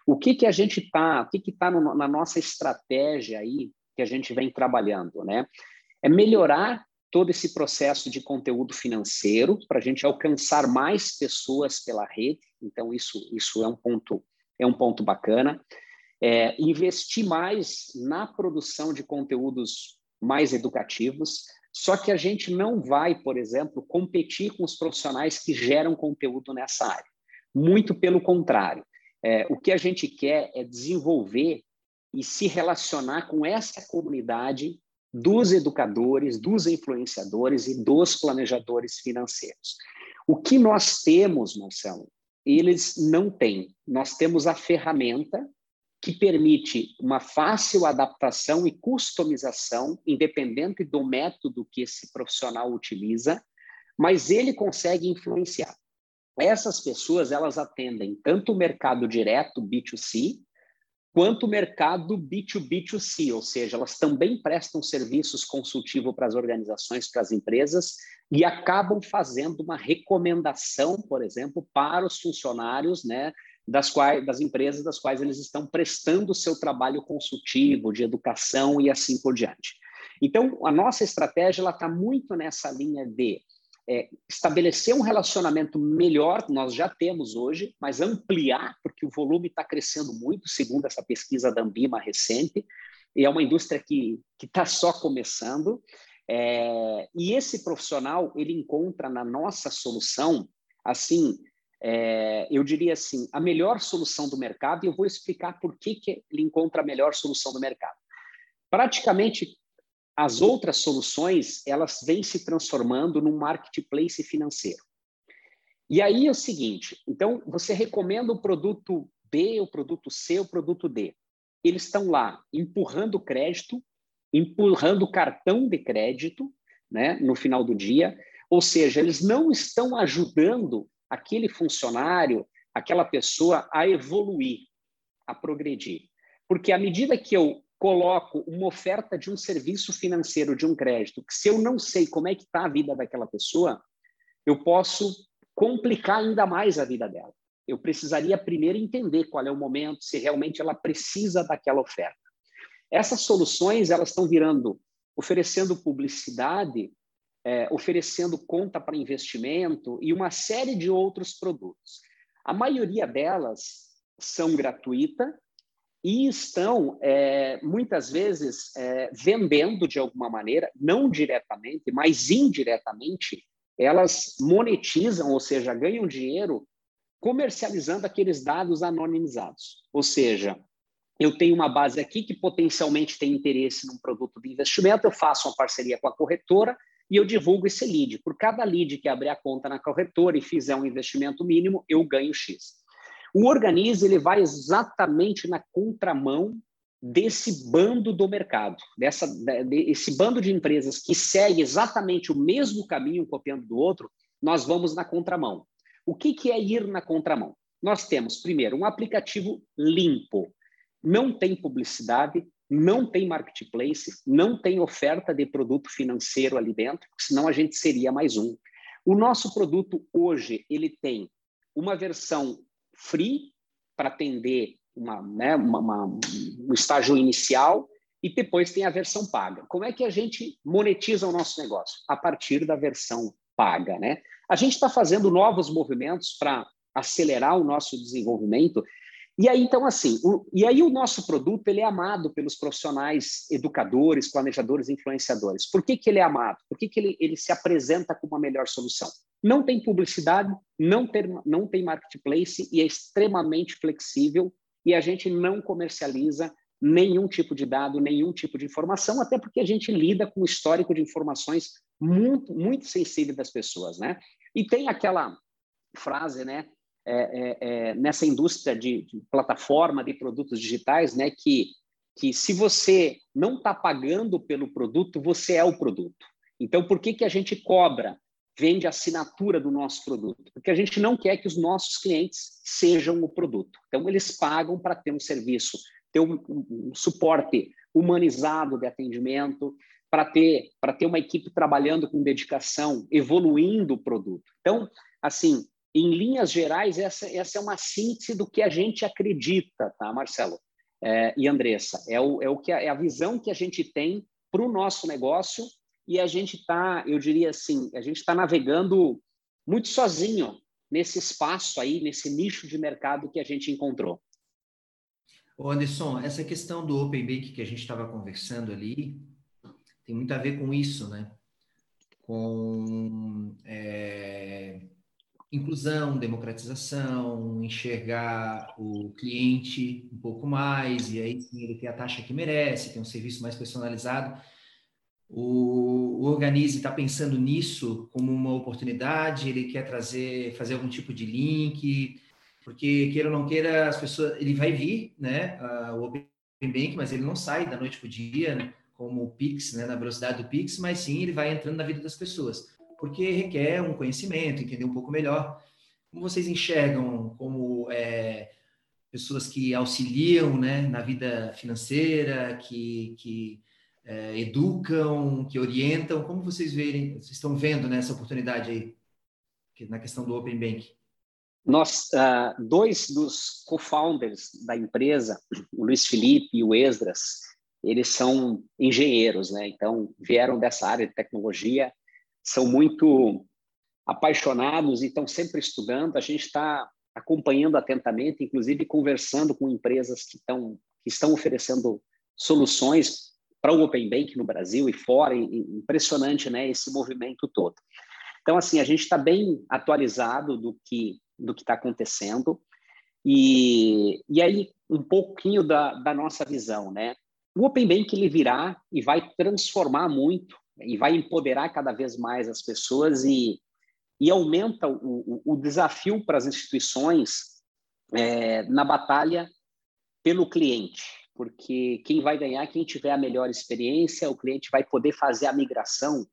O que, que a gente está, o que está na nossa estratégia aí que a gente vem trabalhando, né? É melhorar todo esse processo de conteúdo financeiro para a gente alcançar mais pessoas pela rede. Então isso isso é um ponto é um ponto bacana é, investir mais na produção de conteúdos mais educativos. Só que a gente não vai, por exemplo, competir com os profissionais que geram conteúdo nessa área. Muito pelo contrário. É, o que a gente quer é desenvolver e se relacionar com essa comunidade dos educadores, dos influenciadores e dos planejadores financeiros. O que nós temos, Marcelo, eles não têm. Nós temos a ferramenta que permite uma fácil adaptação e customização, independente do método que esse profissional utiliza, mas ele consegue influenciar. Essas pessoas, elas atendem tanto o mercado direto, B2C, quanto o mercado B2B2C, ou seja, elas também prestam serviços consultivos para as organizações, para as empresas, e acabam fazendo uma recomendação, por exemplo, para os funcionários, né, das, quais, das empresas das quais eles estão prestando o seu trabalho consultivo, de educação e assim por diante. Então, a nossa estratégia está muito nessa linha de é, estabelecer um relacionamento melhor, nós já temos hoje, mas ampliar, porque o volume está crescendo muito, segundo essa pesquisa da Ambima recente, e é uma indústria que está só começando. É, e esse profissional, ele encontra na nossa solução, assim, é, eu diria assim, a melhor solução do mercado, e eu vou explicar por que, que ele encontra a melhor solução do mercado. Praticamente, as outras soluções, elas vêm se transformando num marketplace financeiro. E aí é o seguinte, então, você recomenda o produto B, o produto C, o produto D. Eles estão lá empurrando crédito, empurrando cartão de crédito, né, no final do dia, ou seja, eles não estão ajudando aquele funcionário, aquela pessoa a evoluir, a progredir. Porque à medida que eu coloco uma oferta de um serviço financeiro, de um crédito, que se eu não sei como é que está a vida daquela pessoa, eu posso complicar ainda mais a vida dela. Eu precisaria primeiro entender qual é o momento, se realmente ela precisa daquela oferta. Essas soluções elas estão virando, oferecendo publicidade é, oferecendo conta para investimento e uma série de outros produtos. A maioria delas são gratuitas e estão, é, muitas vezes, é, vendendo de alguma maneira, não diretamente, mas indiretamente, elas monetizam, ou seja, ganham dinheiro comercializando aqueles dados anonimizados. Ou seja, eu tenho uma base aqui que potencialmente tem interesse num produto de investimento, eu faço uma parceria com a corretora, e eu divulgo esse lead. Por cada lead que abrir a conta na corretora e fizer um investimento mínimo, eu ganho X. O Organize ele vai exatamente na contramão desse bando do mercado, dessa, esse bando de empresas que segue exatamente o mesmo caminho, copiando do outro, nós vamos na contramão. O que, que é ir na contramão? Nós temos, primeiro, um aplicativo limpo, não tem publicidade, não tem marketplace, não tem oferta de produto financeiro ali dentro, senão a gente seria mais um. O nosso produto hoje ele tem uma versão free para atender uma, né, uma, uma, um estágio inicial e depois tem a versão paga. Como é que a gente monetiza o nosso negócio? A partir da versão paga, né? A gente está fazendo novos movimentos para acelerar o nosso desenvolvimento. E aí, então, assim, o, e aí o nosso produto ele é amado pelos profissionais, educadores, planejadores, influenciadores. Por que, que ele é amado? Por que, que ele, ele se apresenta como a melhor solução? Não tem publicidade, não tem, não tem marketplace e é extremamente flexível e a gente não comercializa nenhum tipo de dado, nenhum tipo de informação, até porque a gente lida com o histórico de informações muito, muito sensível das pessoas, né? E tem aquela frase, né? É, é, é, nessa indústria de, de, plataforma de produtos digitais, né? Que, que se você não está pagando pelo produto, você é o produto. Então, por que, que a gente cobra, vende assinatura do nosso produto? Porque a gente não quer que os nossos clientes sejam o produto. Então, eles pagam para ter um serviço ter um, um suporte humanizado de atendimento, para ter, para ter uma equipe trabalhando com dedicação, evoluindo o produto. Então, assim, em linhas gerais, essa, essa é uma síntese do que a gente acredita, tá, Marcelo é, e Andressa? É, o, é, o que, é a visão que a gente tem para o nosso negócio e a gente está, eu diria assim, a gente está navegando muito sozinho nesse espaço aí, nesse nicho de mercado que a gente encontrou. Ô Anderson, essa questão do Open Bank que a gente estava conversando ali tem muito a ver com isso, né? Com é, inclusão, democratização, enxergar o cliente um pouco mais, e aí sim ele tem a taxa que merece, tem um serviço mais personalizado. O, o Organize está pensando nisso como uma oportunidade, ele quer trazer, fazer algum tipo de link, porque queira ou não queira, as pessoas, ele vai vir, né, uh, o Open Bank, mas ele não sai da noite para o dia, né, como o Pix, né, na velocidade do Pix, mas sim ele vai entrando na vida das pessoas, porque requer um conhecimento, entender um pouco melhor. Como vocês enxergam como é, pessoas que auxiliam, né, na vida financeira, que, que é, educam, que orientam, como vocês verem, vocês estão vendo nessa oportunidade aí, na questão do Open Bank? Nós, uh, dois dos co-founders da empresa, o Luiz Felipe e o Esdras, eles são engenheiros, né? Então, vieram dessa área de tecnologia, são muito apaixonados e estão sempre estudando. A gente está acompanhando atentamente, inclusive conversando com empresas que estão, que estão oferecendo soluções para o Open Bank no Brasil e fora. Impressionante, né? Esse movimento todo. Então, assim, a gente está bem atualizado do que do que está acontecendo. E, e aí, um pouquinho da, da nossa visão, né? O Open Bank ele virá e vai transformar muito e vai empoderar cada vez mais as pessoas e, e aumenta o, o, o desafio para as instituições é, na batalha pelo cliente, porque quem vai ganhar, quem tiver a melhor experiência, o cliente vai poder fazer a migração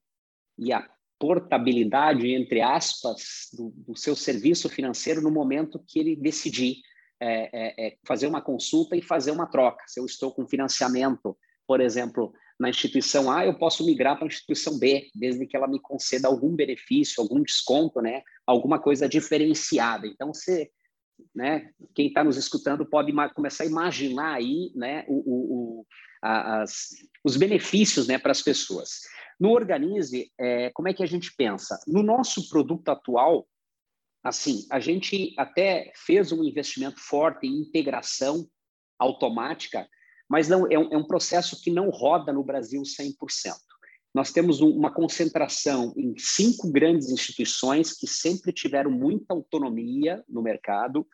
e a portabilidade, entre aspas, do, do, seu serviço financeiro no momento que ele decidir é, é, é, fazer uma consulta e fazer uma troca. Se eu estou com financiamento, por exemplo, na instituição A, eu posso migrar para a instituição B, desde que ela me conceda algum benefício, algum desconto, né? alguma coisa diferenciada. Então, você, né, quem está nos escutando pode começar a imaginar aí né, o, o, o as, os benefícios né, para as pessoas. No Organize, é, como é que a gente pensa? No nosso produto atual, assim, a gente até fez um investimento forte em integração automática, mas não é um, é um processo que não roda no Brasil 100%. Nós temos um, uma concentração em cinco grandes instituições que sempre tiveram muita autonomia no mercado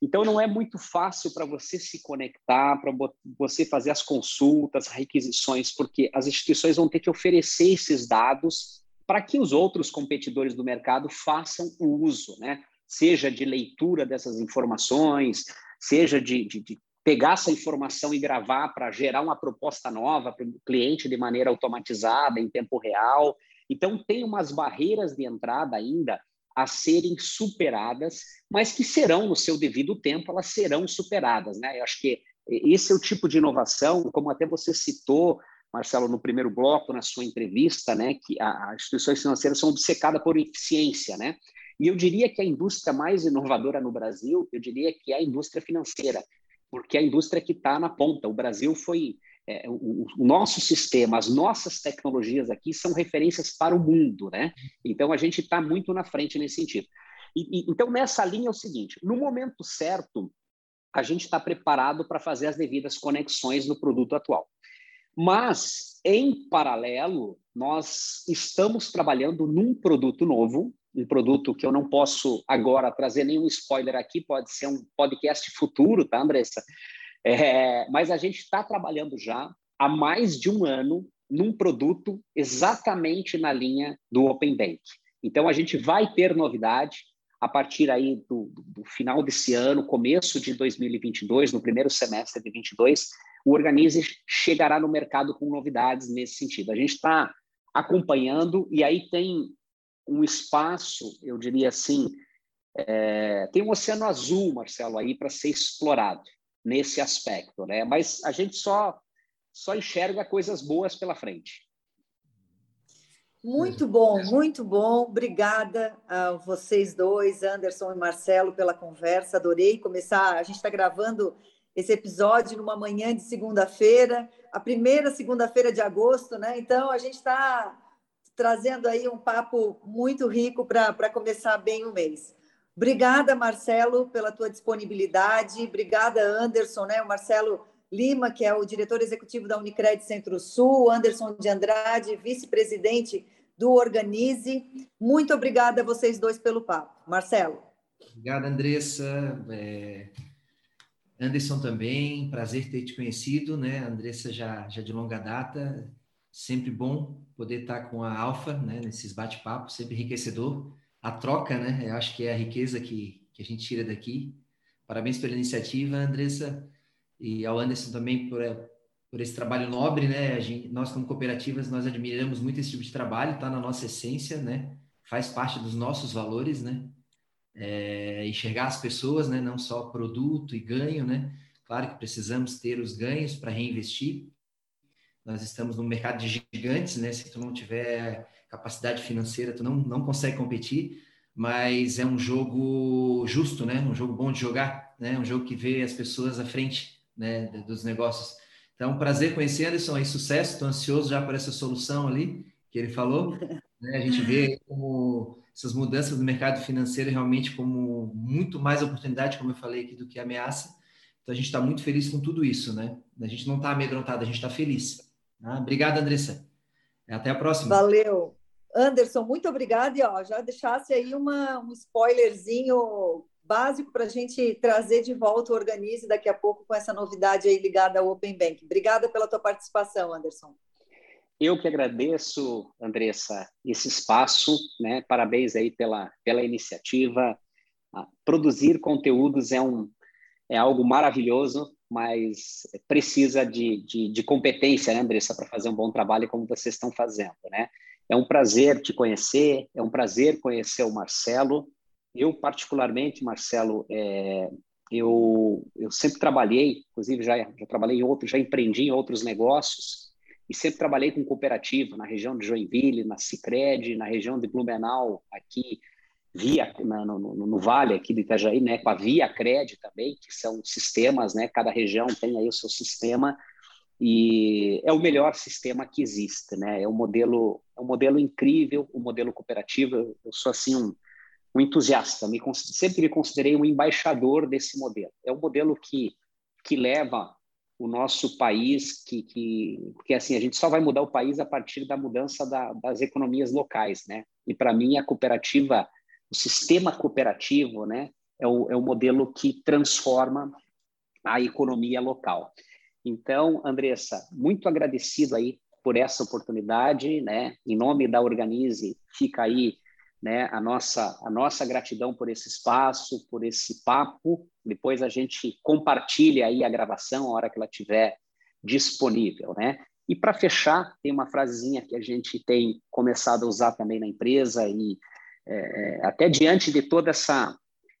então, não é muito fácil para você se conectar, para você fazer as consultas, requisições, porque as instituições vão ter que oferecer esses dados para que os outros competidores do mercado façam o uso, né? seja de leitura dessas informações, seja de, de, de pegar essa informação e gravar para gerar uma proposta nova para o cliente de maneira automatizada, em tempo real. Então, tem umas barreiras de entrada ainda a serem superadas, mas que serão, no seu devido tempo, elas serão superadas. Né? Eu acho que esse é o tipo de inovação, como até você citou, Marcelo, no primeiro bloco, na sua entrevista, né, que as instituições financeiras são obcecadas por eficiência, né? E eu diria que a indústria mais inovadora no Brasil, eu diria que é a indústria financeira, porque a indústria que está na ponta. O Brasil foi é, o, o, nosso sistema, as nossas tecnologias aqui são referências para o mundo, né? Então a gente está muito na frente nesse sentido. E, e, então nessa linha é o seguinte: no momento certo, a gente está preparado para fazer as devidas conexões no produto atual. Mas, em paralelo, nós estamos trabalhando num produto novo, um produto que eu não posso agora trazer nenhum spoiler aqui, pode ser um podcast futuro, tá, Andressa? É, mas a gente está trabalhando já há mais de um ano num produto exatamente na linha do Open Bank. Então, a gente vai ter novidade a partir aí do, do final desse ano, começo de 2022, no primeiro semestre de 2022, o Organize chegará no mercado com novidades nesse sentido. A gente está acompanhando e aí tem um espaço, eu diria assim, é, tem um oceano azul, Marcelo, aí para ser explorado nesse aspecto, né? Mas a gente só só enxerga coisas boas pela frente. Muito bom, muito bom. Obrigada a vocês dois, Anderson e Marcelo, pela conversa. Adorei começar. A gente está gravando esse episódio numa manhã de segunda-feira, a primeira segunda-feira de agosto, né? Então a gente está trazendo aí um papo muito rico para começar bem o mês. Obrigada, Marcelo, pela tua disponibilidade. Obrigada, Anderson, né? O Marcelo Lima, que é o diretor executivo da Unicred Centro-Sul, Anderson de Andrade, vice-presidente do Organize. Muito obrigada a vocês dois pelo papo. Marcelo. Obrigada, Andressa. É... Anderson também, prazer ter te conhecido, né? Andressa já, já de longa data, sempre bom poder estar com a Alfa, né? Nesses bate-papos, sempre enriquecedor. A troca, né? Eu acho que é a riqueza que, que a gente tira daqui. Parabéns pela iniciativa, Andressa, e ao Anderson também por, por esse trabalho nobre, né? Gente, nós como cooperativas nós admiramos muito esse tipo de trabalho, está na nossa essência, né? Faz parte dos nossos valores, né? é, enxergar as pessoas, né, não só produto e ganho, né? Claro que precisamos ter os ganhos para reinvestir. Nós estamos no mercado de gigantes, né? Se tu não tiver capacidade financeira, tu não, não consegue competir, mas é um jogo justo, né? Um jogo bom de jogar, né? Um jogo que vê as pessoas à frente, né, dos negócios. Então, prazer conhecer Anderson, e sucesso, estou ansioso já por essa solução ali que ele falou. Né? A gente vê como essas mudanças no mercado financeiro realmente como muito mais oportunidade, como eu falei aqui, do que ameaça. Então a gente está muito feliz com tudo isso, né? A gente não está amedrontado, a gente está feliz. Tá? Obrigado, Andressa. Até a próxima. Valeu. Anderson, muito obrigada. E ó, já deixasse aí uma, um spoilerzinho básico para a gente trazer de volta o Organize daqui a pouco com essa novidade aí ligada ao Open Bank. Obrigada pela tua participação, Anderson. Eu que agradeço, Andressa, esse espaço, né? Parabéns aí pela, pela iniciativa. Ah, produzir conteúdos é, um, é algo maravilhoso, mas precisa de, de, de competência, né, Andressa, para fazer um bom trabalho como vocês estão fazendo, né? É um prazer te conhecer, é um prazer conhecer o Marcelo. Eu, particularmente, Marcelo, é, eu, eu sempre trabalhei, inclusive já, já trabalhei em outros, já empreendi em outros negócios, e sempre trabalhei com cooperativa na região de Joinville, na Cicred, na região de Blumenau, aqui via no, no, no, Vale aqui do Itajaí, né, com a Via Cred também, que são sistemas, né, cada região tem aí o seu sistema e é o melhor sistema que existe, né? É um modelo, é um modelo incrível, o um modelo cooperativo. Eu, eu, sou assim um, um entusiasta, me, sempre me considerei um embaixador desse modelo. É um modelo que que leva o nosso país, que, que, porque assim, a gente só vai mudar o país a partir da mudança da, das economias locais, né? E para mim a cooperativa, o sistema cooperativo, né, é o, é o modelo que transforma a economia local. Então, Andressa, muito agradecido aí por essa oportunidade, né? Em nome da Organize, fica aí né, a nossa a nossa gratidão por esse espaço, por esse papo. Depois a gente compartilha aí a gravação a hora que ela estiver disponível, né? E para fechar, tem uma frasezinha que a gente tem começado a usar também na empresa e é, até diante de toda essa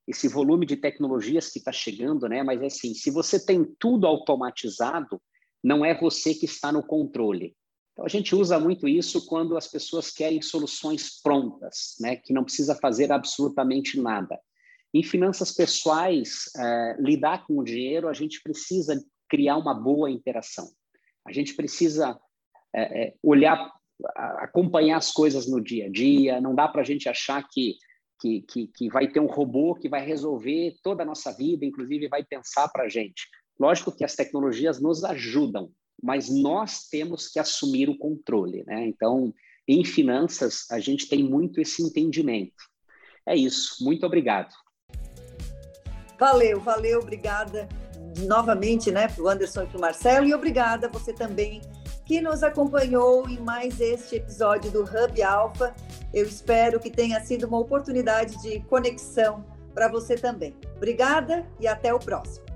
esse volume de tecnologias que está chegando, né? Mas assim, se você tem tudo automatizado, não é você que está no controle. Então, a gente usa muito isso quando as pessoas querem soluções prontas, né, que não precisa fazer absolutamente nada. Em finanças pessoais, é, lidar com o dinheiro, a gente precisa criar uma boa interação. A gente precisa é, é, olhar, acompanhar as coisas no dia a dia. Não dá para a gente achar que, que, que, que, vai ter um robô que vai resolver toda a nossa vida, inclusive vai pensar para a gente. Lógico que as tecnologias nos ajudam, mas nós temos que assumir o controle. Né? Então, em finanças, a gente tem muito esse entendimento. É isso. Muito obrigado. Valeu, valeu, obrigada novamente, né, para o Anderson e para o Marcelo, e obrigada a você também que nos acompanhou em mais este episódio do Hub Alpha. Eu espero que tenha sido uma oportunidade de conexão para você também. Obrigada e até o próximo.